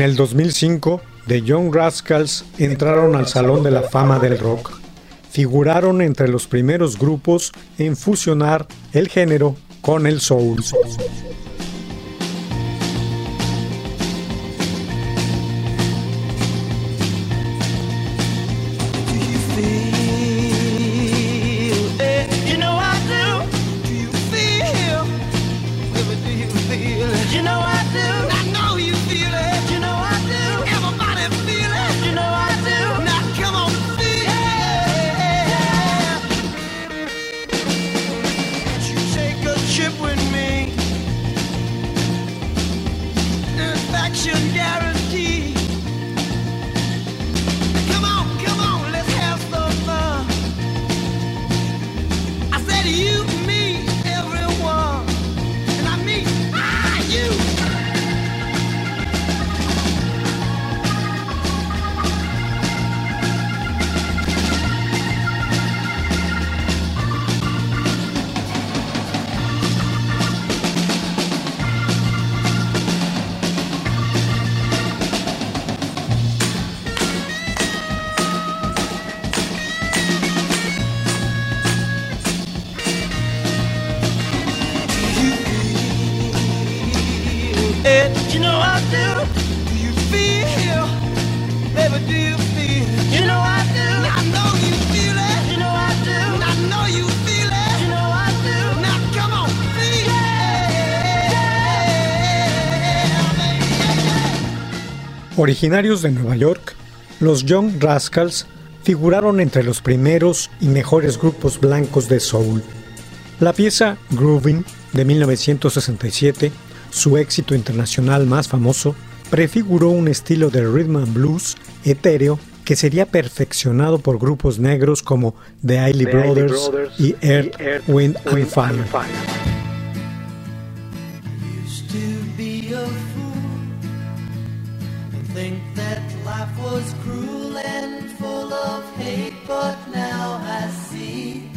En el 2005, The Young Rascals entraron al Salón de la Fama del Rock. Figuraron entre los primeros grupos en fusionar el género con el soul. Originarios de Nueva York, los Young Rascals figuraron entre los primeros y mejores grupos blancos de soul. La pieza Groovin de 1967, su éxito internacional más famoso, prefiguró un estilo de rhythm and blues etéreo que sería perfeccionado por grupos negros como The Isley Brothers y Earth, Wind and Fire. Was cruel and full of hate, but now I see.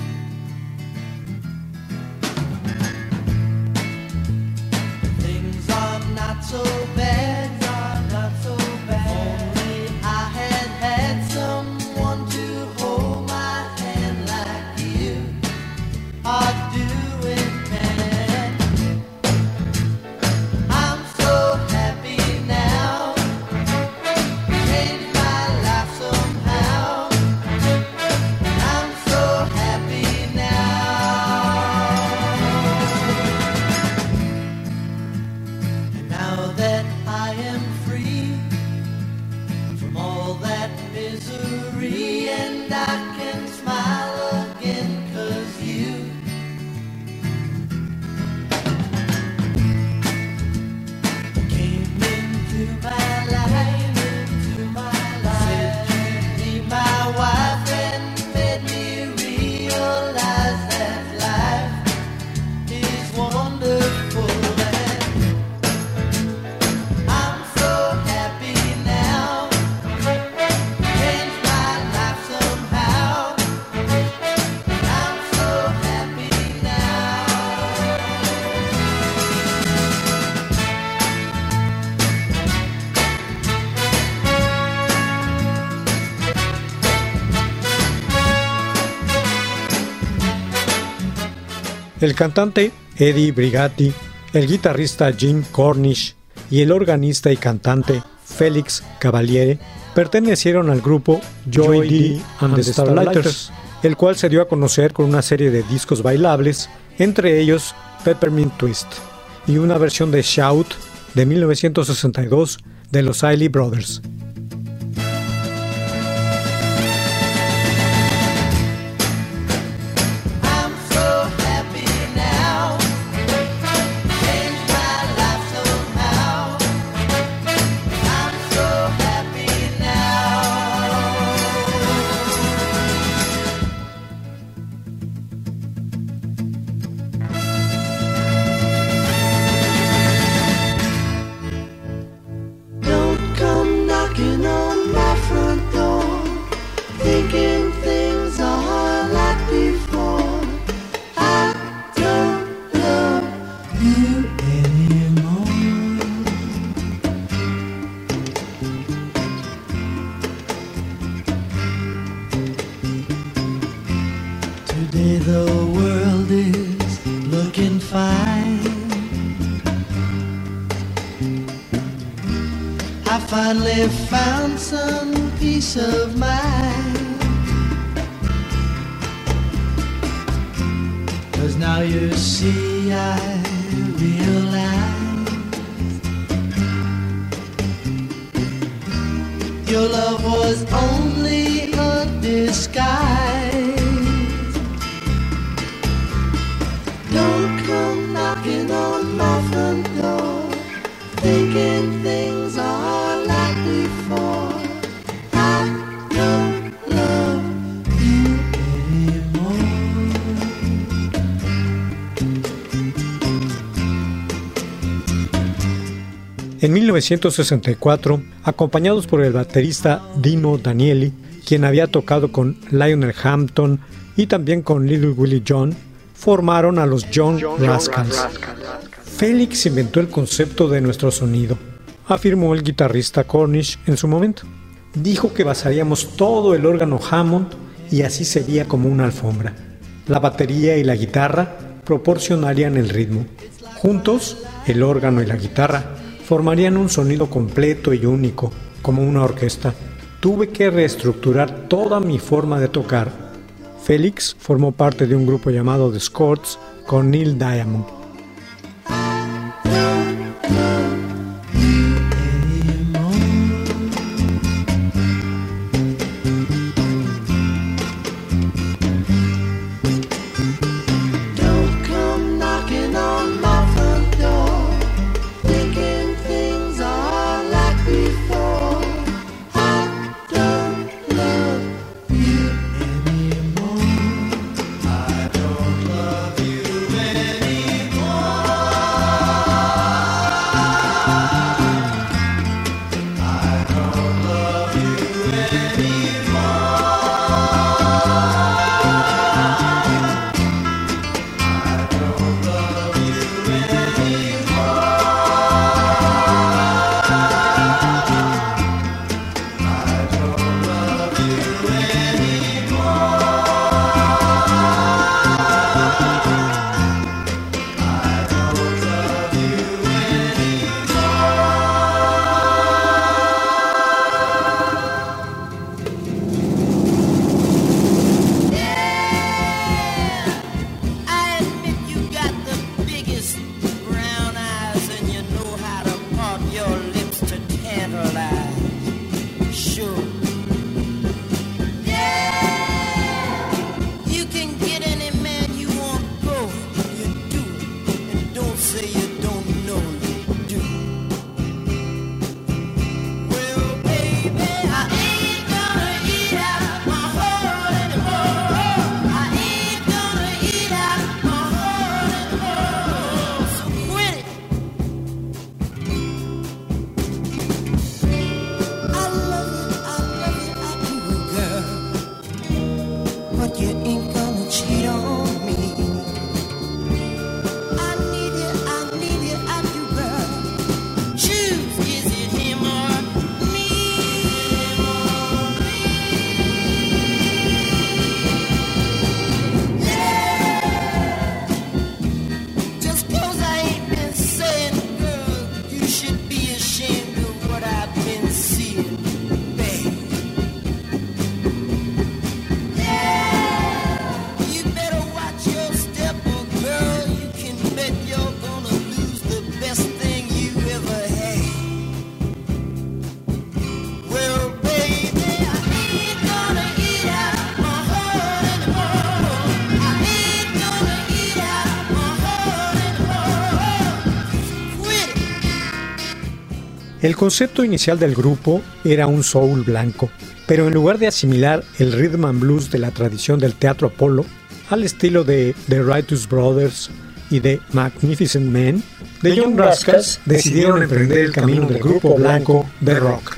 Things are not so El cantante Eddie Brigatti, el guitarrista Jim Cornish y el organista y cantante Félix Cavaliere pertenecieron al grupo Joy D and the Starlighters, el cual se dio a conocer con una serie de discos bailables, entre ellos Peppermint Twist, y una versión de Shout de 1962 de los Ailey Brothers. En 1964, acompañados por el baterista Dino Danieli, quien había tocado con Lionel Hampton y también con Little Willie John, formaron a los John Rascals. Félix inventó el concepto de nuestro sonido, afirmó el guitarrista Cornish en su momento. Dijo que basaríamos todo el órgano Hammond y así sería como una alfombra. La batería y la guitarra proporcionarían el ritmo. Juntos, el órgano y la guitarra formarían un sonido completo y único, como una orquesta. Tuve que reestructurar toda mi forma de tocar. Félix formó parte de un grupo llamado The Scorts con Neil Diamond. El concepto inicial del grupo era un soul blanco, pero en lugar de asimilar el rhythm and blues de la tradición del teatro Apolo al estilo de The Righteous Brothers y de Magnificent Men, The Young Rascals decidieron emprender el camino del grupo blanco de rock.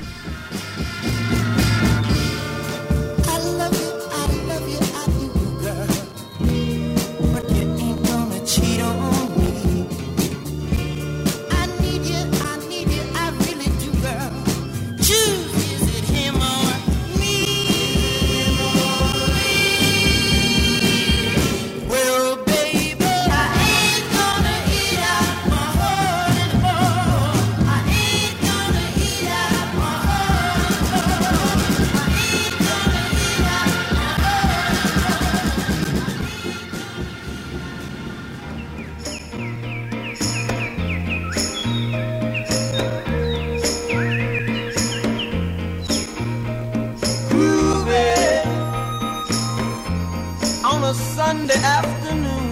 A Sunday afternoon.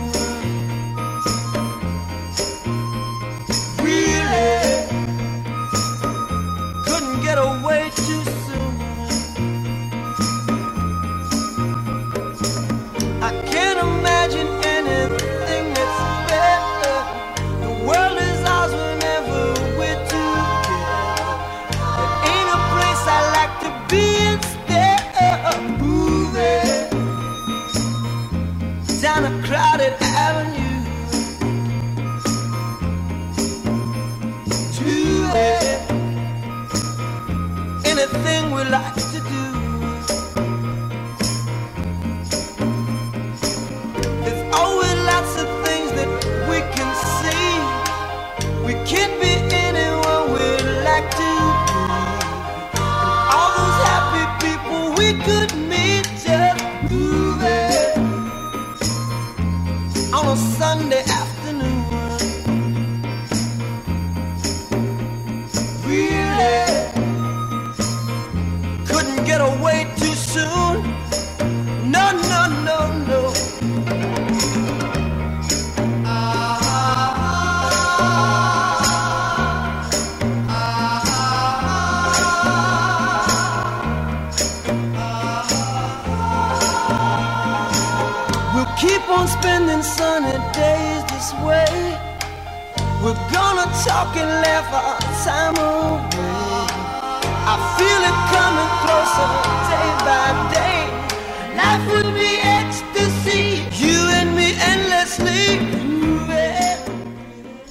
meet you. Ooh.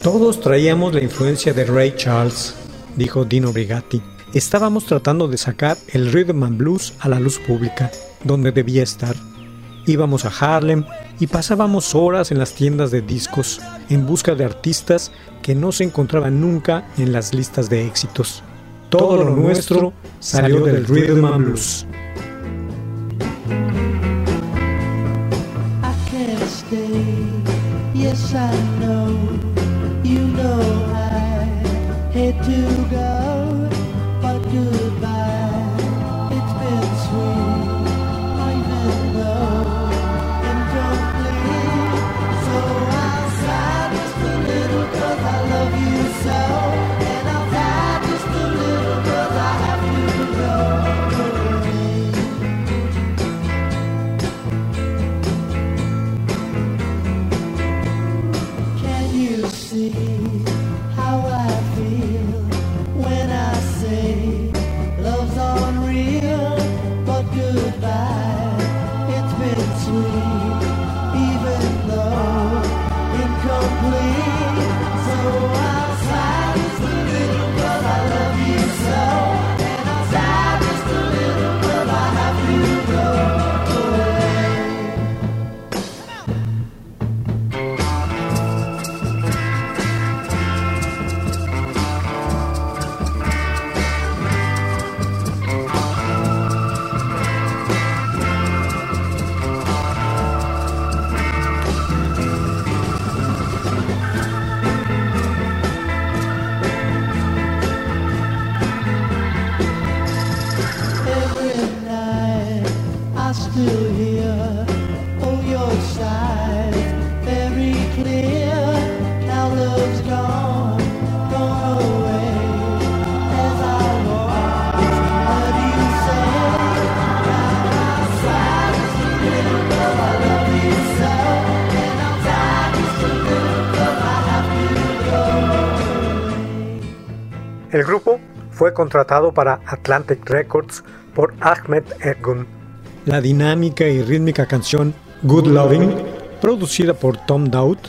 Todos traíamos la influencia de Ray Charles, dijo Dino Brigatti. Estábamos tratando de sacar el rhythm and blues a la luz pública, donde debía estar. Íbamos a Harlem y pasábamos horas en las tiendas de discos en busca de artistas que no se encontraban nunca en las listas de éxitos. Todo lo nuestro salió del rhythm and blues. I know, you know I hate to go, fue contratado para Atlantic Records por Ahmed Ergun. La dinámica y rítmica canción Good Loving, producida por Tom Dowd,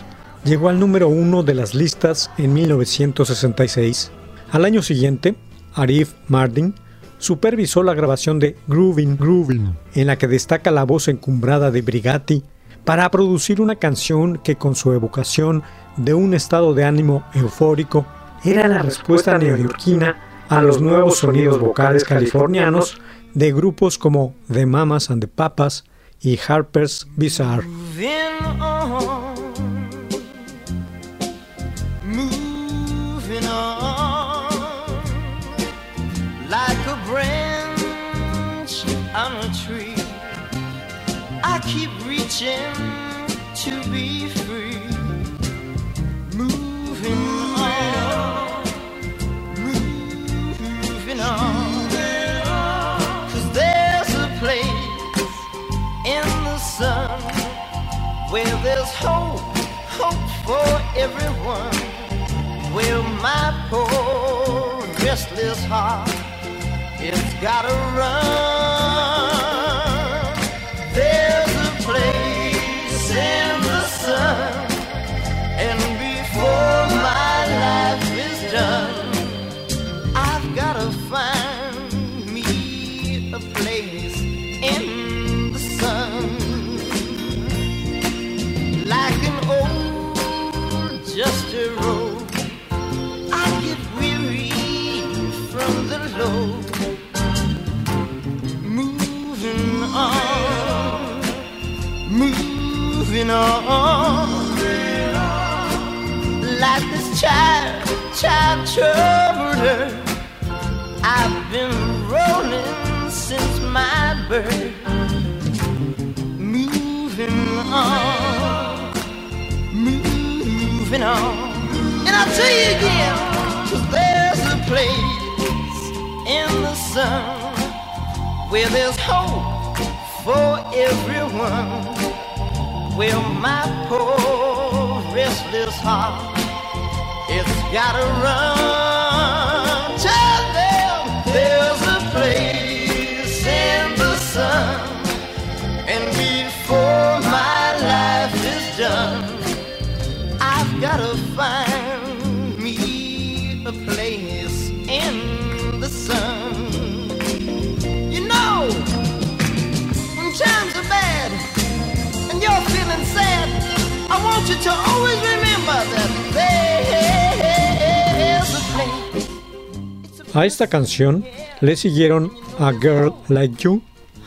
llegó al número uno de las listas en 1966. Al año siguiente, Arif Mardin supervisó la grabación de Groovin' Groovin', en la que destaca la voz encumbrada de Brigatti para producir una canción que con su evocación de un estado de ánimo eufórico era la respuesta neoyorquina a los nuevos sonidos vocales californianos de grupos como The Mamas and the Papas y Harper's Bizarre. to be free. Where there's hope, hope for everyone. Where my poor restless heart, it's gotta run. And you again, cause there's a place in the sun where there's hope for everyone well, my poor restless heart, it's gotta run. To always remember that there's a place. A esta canción le siguieron A Girl Like You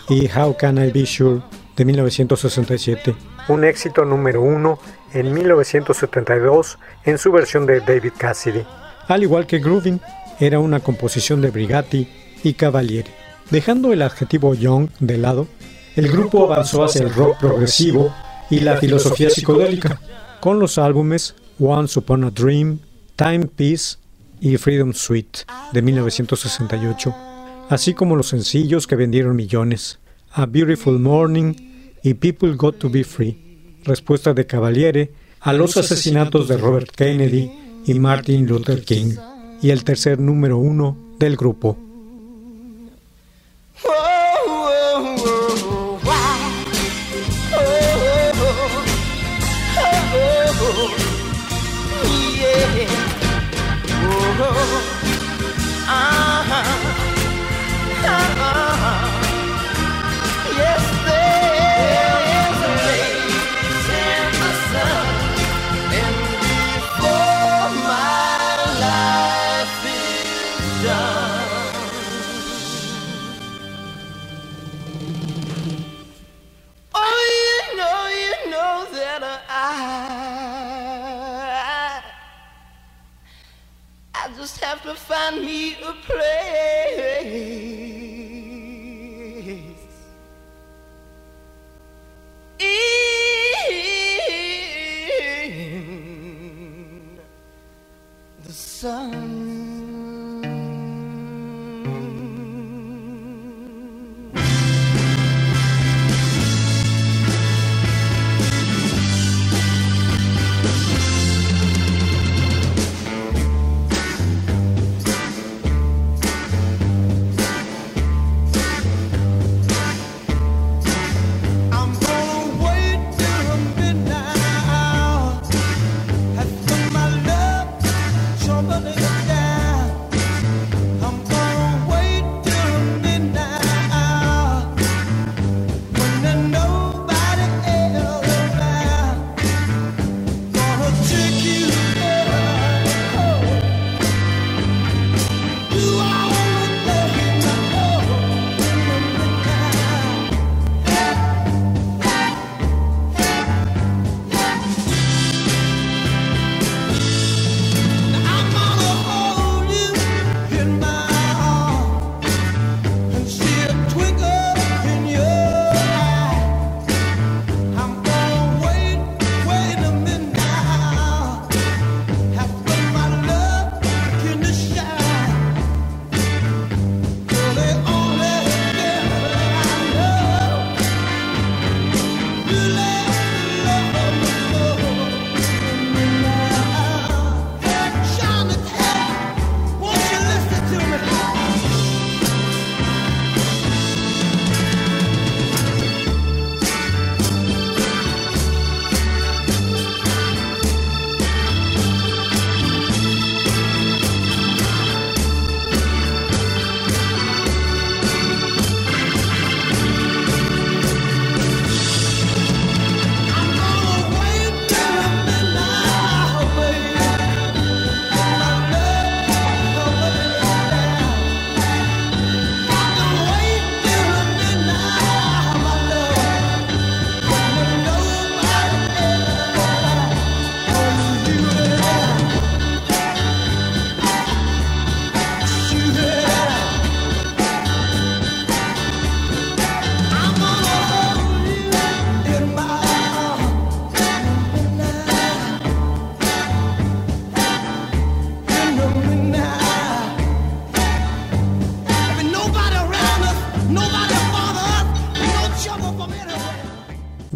y How Can I Be Sure de 1967, un éxito número uno en 1972 en su versión de David Cassidy. Al igual que Groovin, era una composición de Brigatti y Cavaliere. Dejando el adjetivo young de lado, el grupo avanzó hacia el rock progresivo y la filosofía psicodélica, con los álbumes Once Upon a Dream, Time Peace y Freedom Suite de 1968, así como los sencillos que vendieron millones, A Beautiful Morning y People Got to Be Free, respuesta de Cavaliere a los asesinatos de Robert Kennedy y Martin Luther King, y el tercer número uno del grupo. Find me a place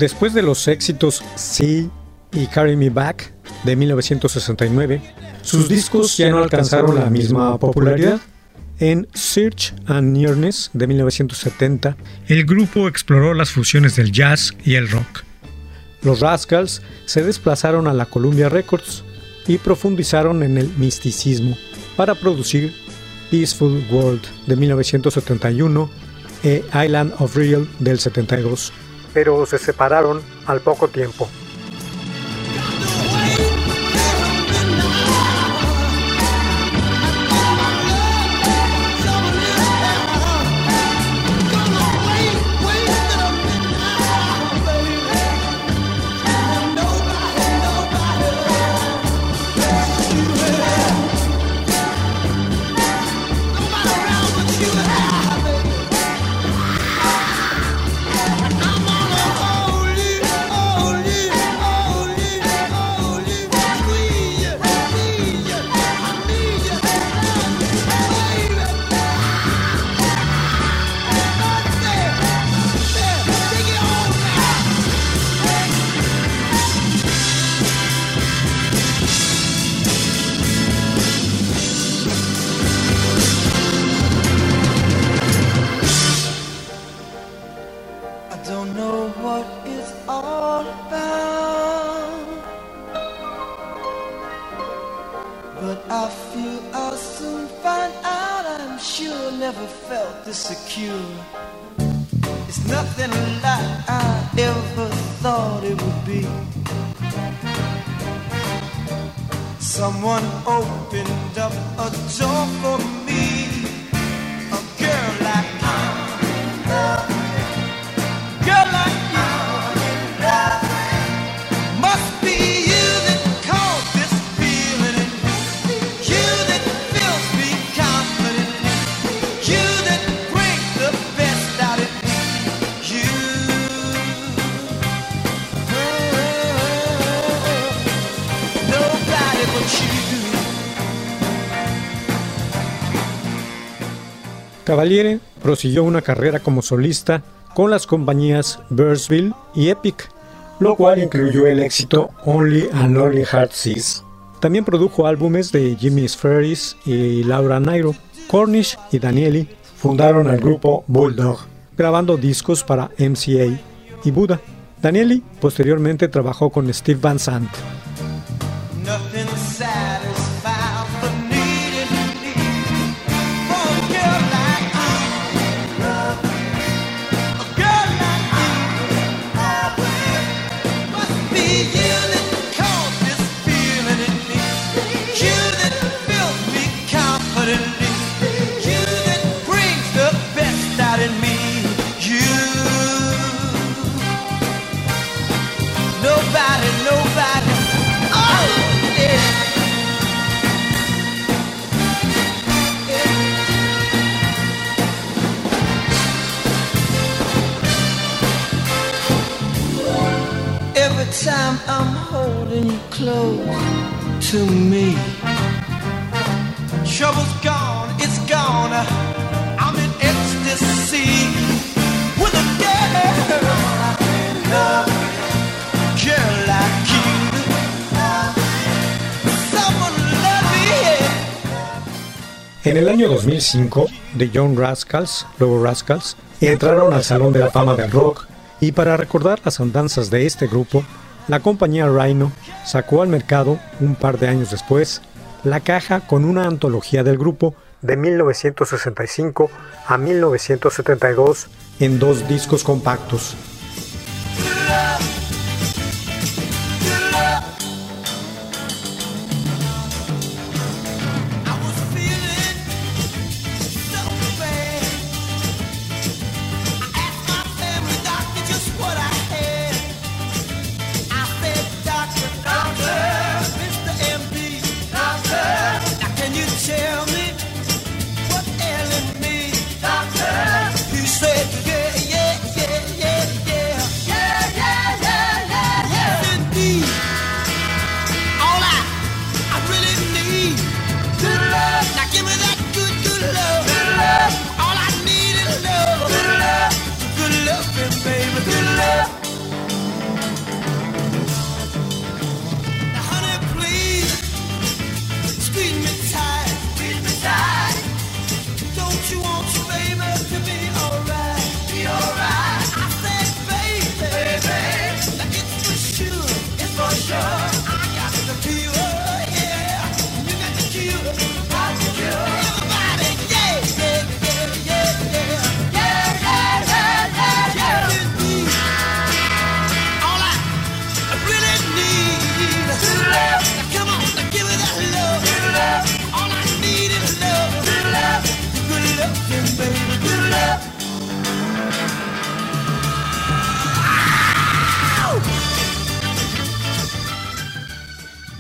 Después de los éxitos See y Carry Me Back de 1969, sus discos ya no alcanzaron la misma popularidad. En Search and Nearness de 1970, el grupo exploró las fusiones del jazz y el rock. Los Rascals se desplazaron a la Columbia Records y profundizaron en el misticismo para producir Peaceful World de 1971 e Island of Real del 72 pero se separaron al poco tiempo. Cavaliere prosiguió una carrera como solista con las compañías Bursville y Epic, lo cual incluyó el éxito Only a Lonely Heart Sees. También produjo álbumes de Jimmy Ferris y Laura Nairo. Cornish y Danieli fundaron el grupo Bulldog, grabando discos para MCA y Buda. Danieli posteriormente trabajó con Steve Van Sant. En el año 2005, The Young Rascals, luego Rascals, entraron al Salón de la Fama del Rock y para recordar las andanzas de este grupo, la compañía Rhino sacó al mercado, un par de años después, la caja con una antología del grupo de 1965 a 1972 en dos discos compactos.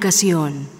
Educación.